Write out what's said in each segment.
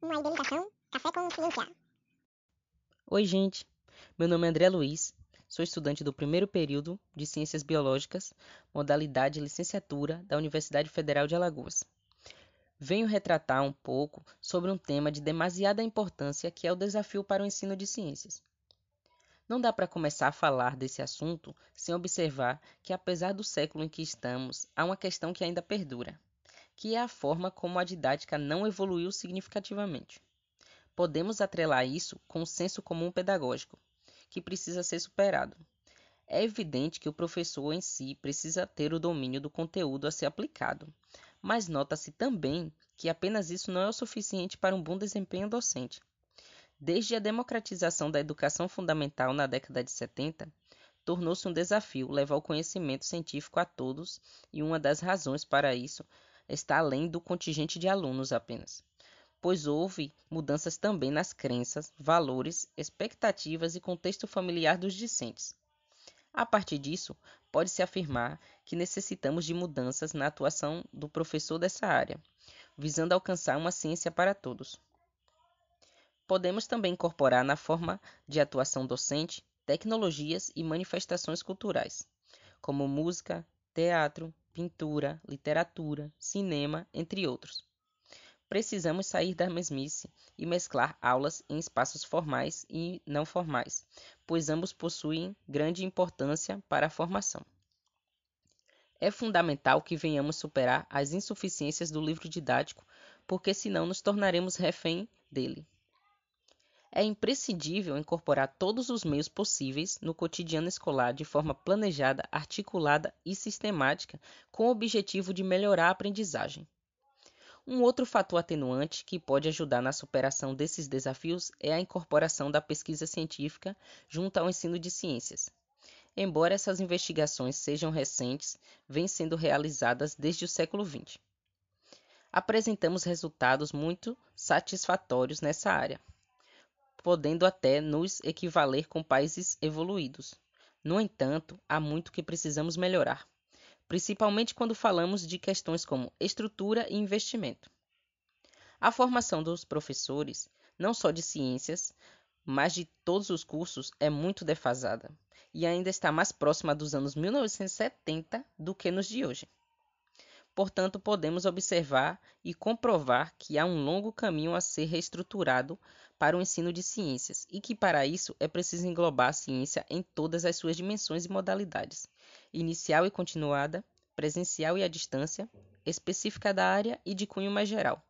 uma idealização, café com ciência. Oi, gente. Meu nome é André Luiz. Sou estudante do primeiro período de Ciências Biológicas, modalidade licenciatura da Universidade Federal de Alagoas. Venho retratar um pouco sobre um tema de demasiada importância que é o desafio para o ensino de ciências. Não dá para começar a falar desse assunto sem observar que, apesar do século em que estamos, há uma questão que ainda perdura, que é a forma como a didática não evoluiu significativamente. Podemos atrelar isso com o senso comum pedagógico, que precisa ser superado. É evidente que o professor em si precisa ter o domínio do conteúdo a ser aplicado, mas nota-se também que apenas isso não é o suficiente para um bom desempenho docente. Desde a democratização da educação fundamental na década de 70, tornou-se um desafio levar o conhecimento científico a todos, e uma das razões para isso está além do contingente de alunos apenas, pois houve mudanças também nas crenças, valores, expectativas e contexto familiar dos discentes. A partir disso, pode-se afirmar que necessitamos de mudanças na atuação do professor dessa área, visando alcançar uma ciência para todos. Podemos também incorporar na forma de atuação docente tecnologias e manifestações culturais, como música, teatro, pintura, literatura, cinema, entre outros. Precisamos sair da mesmice e mesclar aulas em espaços formais e não formais, pois ambos possuem grande importância para a formação. É fundamental que venhamos superar as insuficiências do livro didático, porque senão nos tornaremos refém dele é imprescindível incorporar todos os meios possíveis no cotidiano escolar de forma planejada, articulada e sistemática, com o objetivo de melhorar a aprendizagem. Um outro fator atenuante que pode ajudar na superação desses desafios é a incorporação da pesquisa científica junto ao ensino de ciências. Embora essas investigações sejam recentes, vêm sendo realizadas desde o século XX. Apresentamos resultados muito satisfatórios nessa área podendo até nos equivaler com países evoluídos. No entanto, há muito que precisamos melhorar, principalmente quando falamos de questões como estrutura e investimento. A formação dos professores, não só de ciências, mas de todos os cursos, é muito defasada e ainda está mais próxima dos anos 1970 do que nos de hoje. Portanto, podemos observar e comprovar que há um longo caminho a ser reestruturado para o ensino de ciências e que, para isso, é preciso englobar a ciência em todas as suas dimensões e modalidades, inicial e continuada, presencial e à distância, específica da área e de cunho mais geral.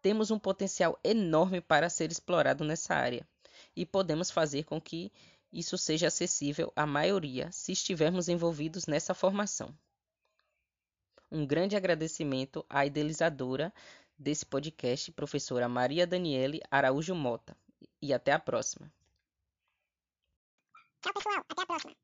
Temos um potencial enorme para ser explorado nessa área e podemos fazer com que isso seja acessível à maioria se estivermos envolvidos nessa formação. Um grande agradecimento à idealizadora desse podcast, professora Maria Daniele Araújo Mota. E até a próxima. Tchau, pessoal. Até a próxima.